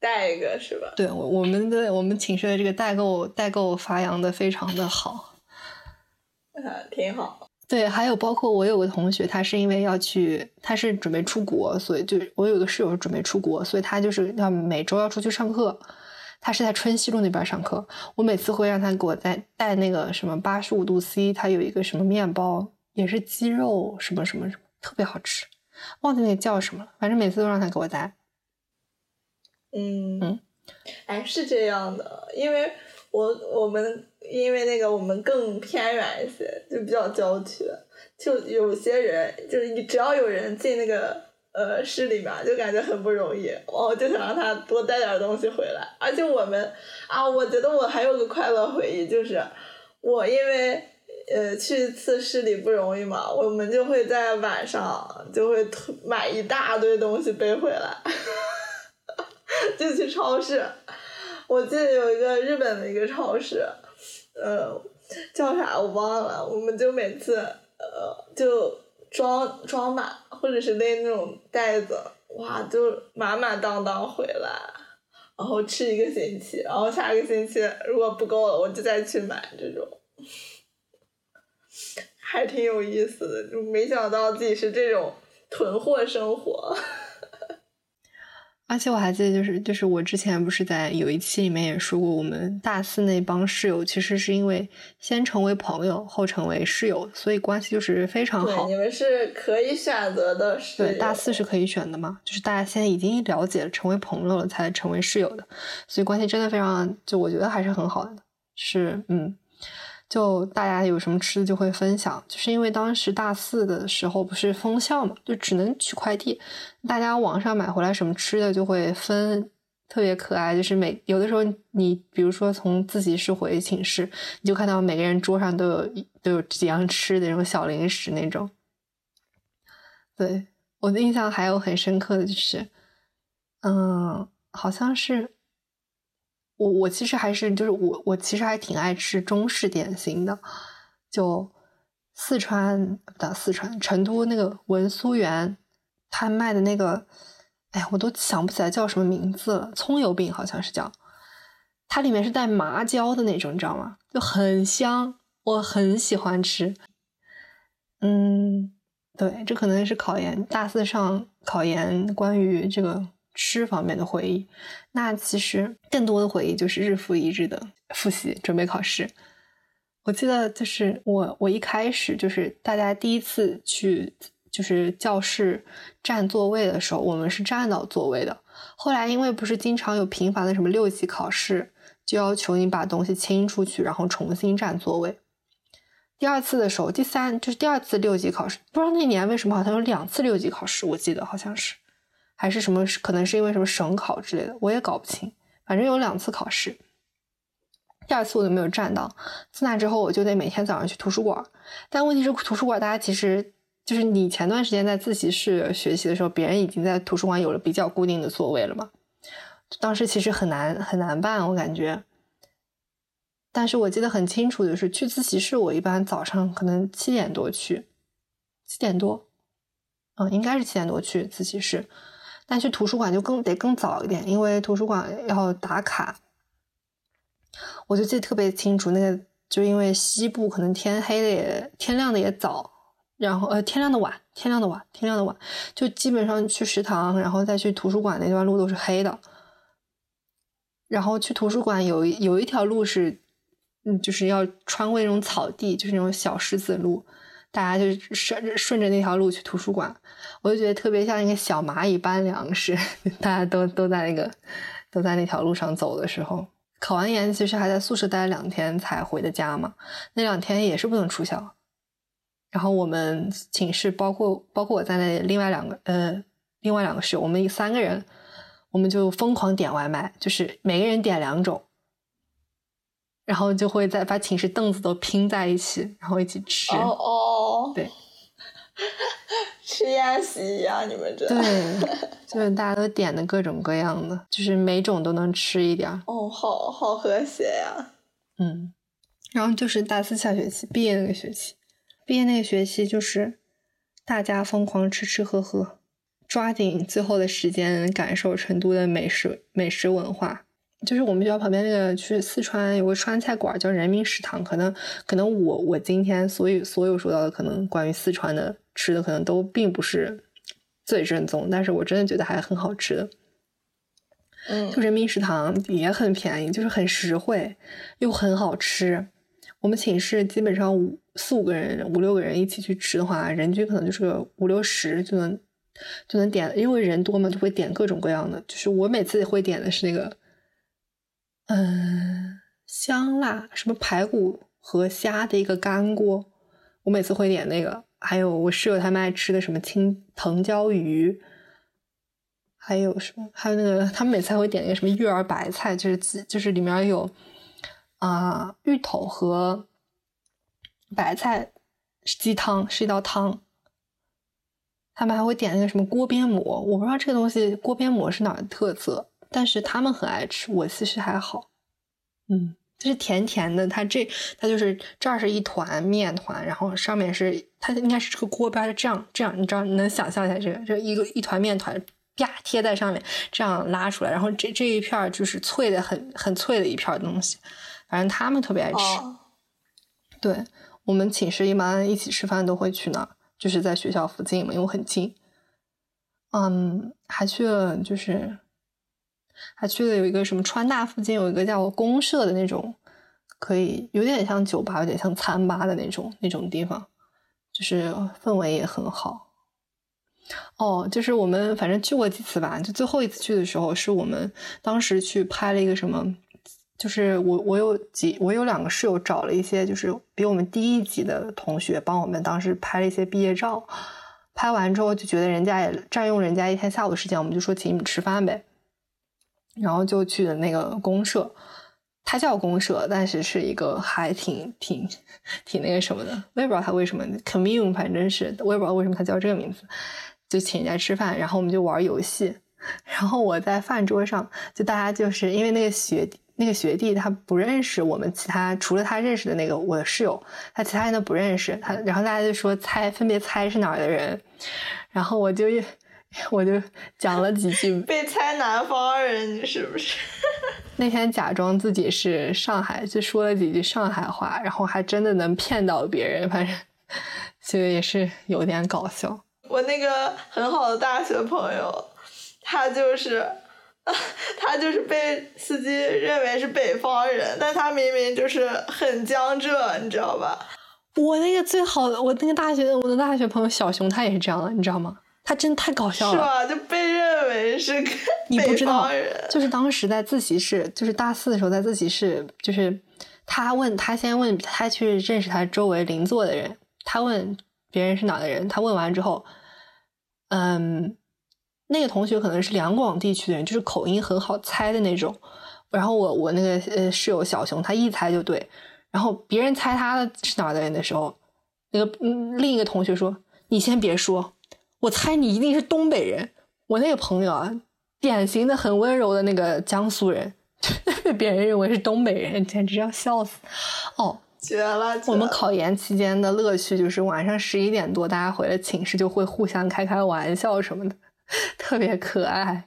带一个是吧？对，我我们的我们寝室的这个代购代购发扬的非常的好，啊，挺好。对，还有包括我有个同学，他是因为要去，他是准备出国，所以就我有个室友是准备出国，所以他就是要每周要出去上课。他是在春熙路那边上课，我每次会让他给我带带那个什么八十五度 C，他有一个什么面包，也是鸡肉什么什么什么，特别好吃，忘记那个叫什么了，反正每次都让他给我带。嗯嗯，哎，是这样的，因为我我们因为那个我们更偏远一些，就比较郊区，就有些人就是你只要有人进那个呃市里面，就感觉很不容易，我就想让他多带点东西回来。而且我们啊，我觉得我还有个快乐回忆，就是我因为呃去一次市里不容易嘛，我们就会在晚上就会买一大堆东西背回来。*laughs* 就去超市，我记得有一个日本的一个超市，呃，叫啥我忘了。我们就每次呃就装装满，或者是拎那种袋子，哇，就满满当当回来，然后吃一个星期，然后下个星期如果不够了，我就再去买这种，还挺有意思的。就没想到自己是这种囤货生活。而且我还记得，就是就是我之前不是在有一期里面也说过，我们大四那帮室友其实是因为先成为朋友，后成为室友，所以关系就是非常好。你们是可以选择的室友。对，大四是可以选的嘛，就是大家现在已经了解了，成为朋友了才成为室友的，所以关系真的非常，就我觉得还是很好的。是，嗯。就大家有什么吃的就会分享，就是因为当时大四的时候不是封校嘛，就只能取快递，大家网上买回来什么吃的就会分，特别可爱。就是每有的时候你比如说从自习室回寝室，你就看到每个人桌上都有都有几样吃的那种小零食那种。对我的印象还有很深刻的就是，嗯，好像是。我我其实还是就是我我其实还挺爱吃中式点心的，就四川不，四川成都那个文苏园，他卖的那个，哎，我都想不起来叫什么名字了，葱油饼好像是叫，它里面是带麻椒的那种，你知道吗？就很香，我很喜欢吃。嗯，对，这可能是考研大四上考研关于这个。吃方面的回忆，那其实更多的回忆就是日复一日的复习，准备考试。我记得就是我，我一开始就是大家第一次去就是教室占座位的时候，我们是占到座位的。后来因为不是经常有频繁的什么六级考试，就要求你把东西清出去，然后重新占座位。第二次的时候，第三就是第二次六级考试，不知道那年为什么好像有两次六级考试，我记得好像是。还是什么？可能是因为什么省考之类的，我也搞不清。反正有两次考试，第二次我都没有占到。自那之后，我就得每天早上去图书馆。但问题是，图书馆大家其实就是你前段时间在自习室学习的时候，别人已经在图书馆有了比较固定的座位了嘛。当时其实很难很难办，我感觉。但是我记得很清楚的是，去自习室，我一般早上可能七点多去，七点多，嗯，应该是七点多去自习室。但去图书馆就更得更早一点，因为图书馆要打卡。我就记得特别清楚，那个就因为西部可能天黑的也天亮的也早，然后呃天亮的晚，天亮的晚，天亮的晚，就基本上去食堂，然后再去图书馆那段路都是黑的。然后去图书馆有有一条路是，嗯，就是要穿过那种草地，就是那种小石子路。大家就顺着顺着那条路去图书馆，我就觉得特别像一个小蚂蚁搬粮食，*laughs* 大家都都在那个都在那条路上走的时候。考完研其实还在宿舍待了两天才回的家嘛，那两天也是不能出校。然后我们寝室包括包括我在内，另外两个呃另外两个室友，我们三个人，我们就疯狂点外卖，就是每个人点两种。然后就会在把寝室凳子都拼在一起，然后一起吃。哦哦，对，吃宴席一样，你们这对，就是大家都点的各种各样的，就是每种都能吃一点。哦，好好和谐呀。嗯，然后就是大四下学期毕业那个学期，毕业那个学期就是大家疯狂吃吃喝喝，抓紧最后的时间感受成都的美食美食文化。就是我们学校旁边那个，去四川有个川菜馆叫人民食堂，可能可能我我今天所有所有说到的，可能关于四川的吃的，可能都并不是最正宗，但是我真的觉得还很好吃的。嗯，就人民食堂也很便宜，就是很实惠，又很好吃。我们寝室基本上五四五个人、五六个人一起去吃的话，人均可能就是个五六十就能就能点，因为人多嘛，就会点各种各样的。就是我每次会点的是那个。嗯，香辣什么排骨和虾的一个干锅，我每次会点那个。还有我室友他们爱吃的什么青藤椒鱼，还有什么？还有那个他们每次还会点那个什么芋儿白菜，就是就是里面有啊芋头和白菜鸡汤，是一道汤。他们还会点那个什么锅边馍，我不知道这个东西锅边馍是哪的特色。但是他们很爱吃，我其实还好，嗯，就是甜甜的。它这它就是这儿是一团面团，然后上面是它应该是这个锅边是这样这样，你知道你能想象一下这个这一个一团面团啪贴在上面，这样拉出来，然后这这一片就是脆的很很脆的一片东西，反正他们特别爱吃。对我们寝室一般一起吃饭都会去那儿，就是在学校附近嘛，因为很近。嗯，还去了就是。还去了有一个什么川大附近有一个叫公社的那种，可以有点像酒吧，有点像餐吧的那种那种地方，就是氛围也很好。哦，就是我们反正去过几次吧，就最后一次去的时候，是我们当时去拍了一个什么，就是我我有几我有两个室友找了一些就是比我们低一级的同学帮我们当时拍了一些毕业照，拍完之后就觉得人家也占用人家一天下午的时间，我们就说请你们吃饭呗。然后就去的那个公社，它叫公社，但是是一个还挺挺挺那个什么的，我也不知道它为什么 commune，反正是我也不知道为什么它叫这个名字。就请人家吃饭，然后我们就玩游戏。*laughs* 然后我在饭桌上，就大家就是因为那个学那个学弟他不认识我们其他，除了他认识的那个我的室友，他其他人都不认识他。然后大家就说猜，分别猜是哪儿的人。然后我就。*laughs* 我就讲了几句，被猜南方人，你是不是？*laughs* 那天假装自己是上海，就说了几句上海话，然后还真的能骗到别人，反正就也是有点搞笑。我那个很好的大学朋友，他就是，*laughs* 他就是被司机认为是北方人，但他明明就是很江浙，你知道吧？我那个最好的，我那个大学，我的大学朋友小熊，他也是这样的，你知道吗？他真太搞笑了，是吧？就被认为是 *laughs* 你不知道，就是当时在自习室，就是大四的时候在自习室，就是他问他先问他去认识他周围邻座的人，他问别人是哪的人，他问完之后，嗯，那个同学可能是两广地区的人，就是口音很好猜的那种。然后我我那个呃室友小熊，他一猜就对。然后别人猜他是哪的人的时候，那个另一个同学说：“你先别说。”我猜你一定是东北人。我那个朋友啊，典型的很温柔的那个江苏人，*laughs* 被别人认为是东北人，简直要笑死。哦，绝了！我们考研期间的乐趣就是晚上十一点多，大家回了寝室就会互相开开玩笑什么的，*laughs* 特别可爱。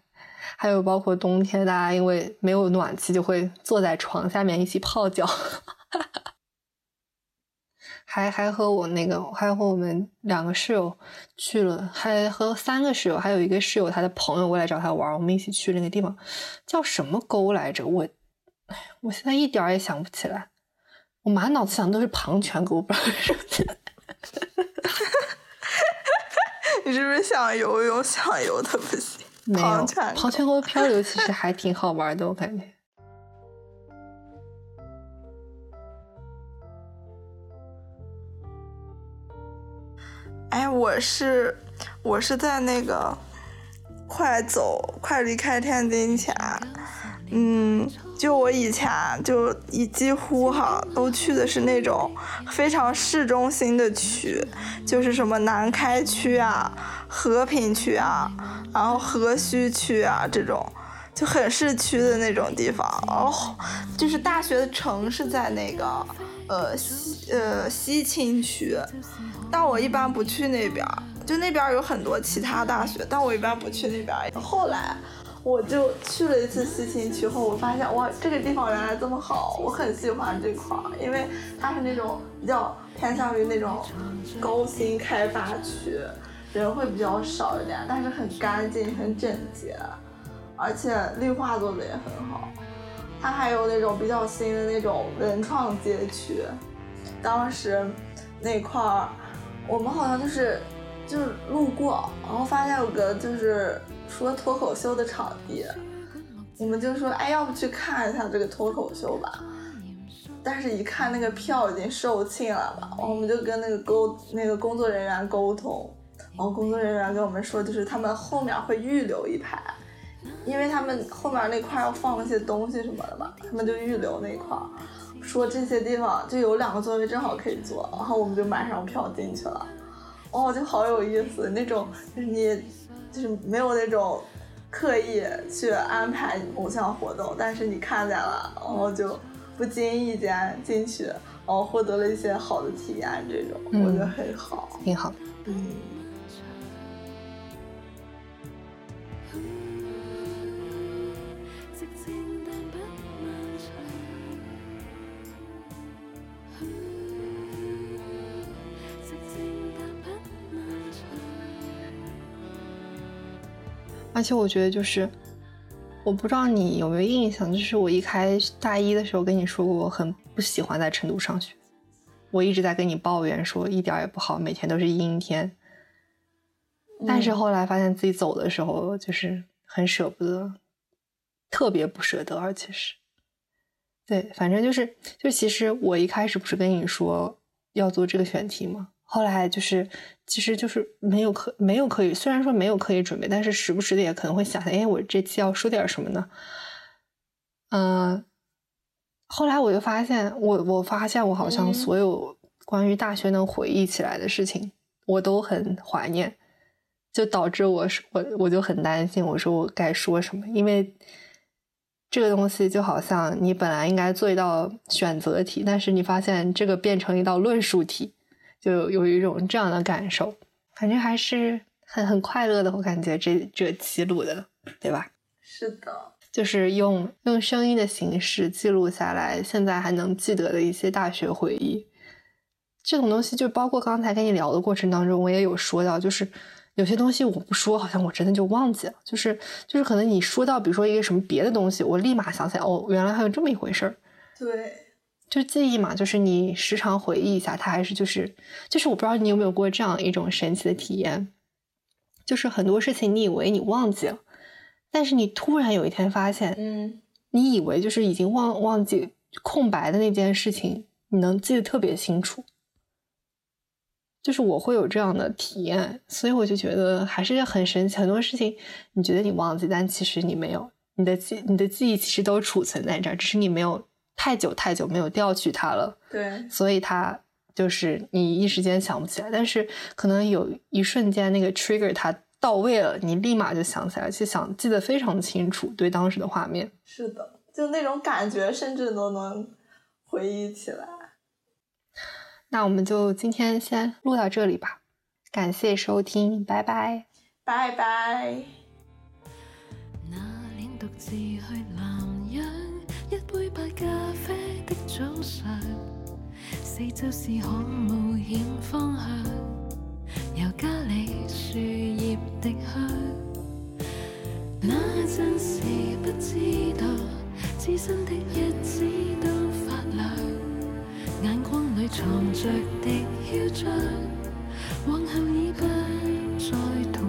还有包括冬天，大家因为没有暖气，就会坐在床下面一起泡脚。*laughs* 还还和我那个，还和我们两个室友去了，还和三个室友，还有一个室友他的朋友过来找他玩，我们一起去那个地方，叫什么沟来着？我，哎，我现在一点也想不起来，我满脑子想的都是庞泉沟，不知道为什么。你是不是想游泳想游的不行？没有，庞泉沟漂流其实还挺好玩的，我感觉。我是我是在那个快走快离开天津前，嗯，就我以前就一几乎哈都去的是那种非常市中心的区，就是什么南开区啊、和平区啊，然后河西区啊这种，就很市区的那种地方。哦，就是大学的城是在那个呃西呃西青区。但我一般不去那边，就那边有很多其他大学，但我一般不去那边。后来我就去了一次西青区后，我发现哇，这个地方原来这么好，我很喜欢这块，因为它是那种比较偏向于那种高新开发区，人会比较少一点，但是很干净、很整洁，而且绿化做的也很好。它还有那种比较新的那种文创街区，当时那块儿我们好像就是就是路过，然后发现有个就是说脱口秀的场地，我们就说哎，要不去看一下这个脱口秀吧？但是，一看那个票已经售罄了嘛，然后我们就跟那个沟那个工作人员沟通，然后工作人员跟我们说，就是他们后面会预留一排。因为他们后面那块要放一些东西什么的嘛，他们就预留那块，说这些地方就有两个座位正好可以坐，然后我们就买上票进去了。哦，就好有意思，那种就是你就是没有那种刻意去安排偶像活动，但是你看见了，然后就不经意间进去，然后获得了一些好的体验，这种我觉得很好，挺好。嗯。而且我觉得就是，我不知道你有没有印象，就是我一开大一的时候跟你说过，我很不喜欢在成都上学，我一直在跟你抱怨说一点也不好，每天都是阴天。但是后来发现自己走的时候，就是很舍不得，特别不舍得，而且是，对，反正就是，就其实我一开始不是跟你说要做这个选题吗？后来就是，其实就是没有可没有可以，虽然说没有可以准备，但是时不时的也可能会想想，哎，我这期要说点什么呢？嗯，后来我就发现，我我发现我好像所有关于大学能回忆起来的事情，我都很怀念，就导致我我我就很担心，我说我该说什么，因为这个东西就好像你本来应该做一道选择题，但是你发现这个变成一道论述题。就有一种这样的感受，反正还是很很快乐的。我感觉这这记录的，对吧？是的，就是用用声音的形式记录下来，现在还能记得的一些大学回忆。这种东西就包括刚才跟你聊的过程当中，我也有说到，就是有些东西我不说，好像我真的就忘记了。就是就是可能你说到，比如说一个什么别的东西，我立马想起来，哦，原来还有这么一回事儿。对。就记忆嘛，就是你时常回忆一下，它还是就是就是，我不知道你有没有过这样一种神奇的体验，就是很多事情你以为你忘记了，但是你突然有一天发现，嗯，你以为就是已经忘忘记空白的那件事情，你能记得特别清楚。就是我会有这样的体验，所以我就觉得还是很神奇。很多事情你觉得你忘记，但其实你没有，你的记你的记忆其实都储存在这儿，只是你没有。太久太久没有调取它了，对，所以它就是你一时间想不起来，但是可能有一瞬间那个 trigger 它到位了，你立马就想起来，而且想记得非常清楚，对当时的画面。是的，就那种感觉，甚至都能回忆起来。那我们就今天先录到这里吧，感谢收听，拜拜，拜拜。咖早上，四周是可冒险方向，由家里树叶滴香。那阵时不知道，自身的日子都发亮，眼光里藏着的嚣张，往后已不再。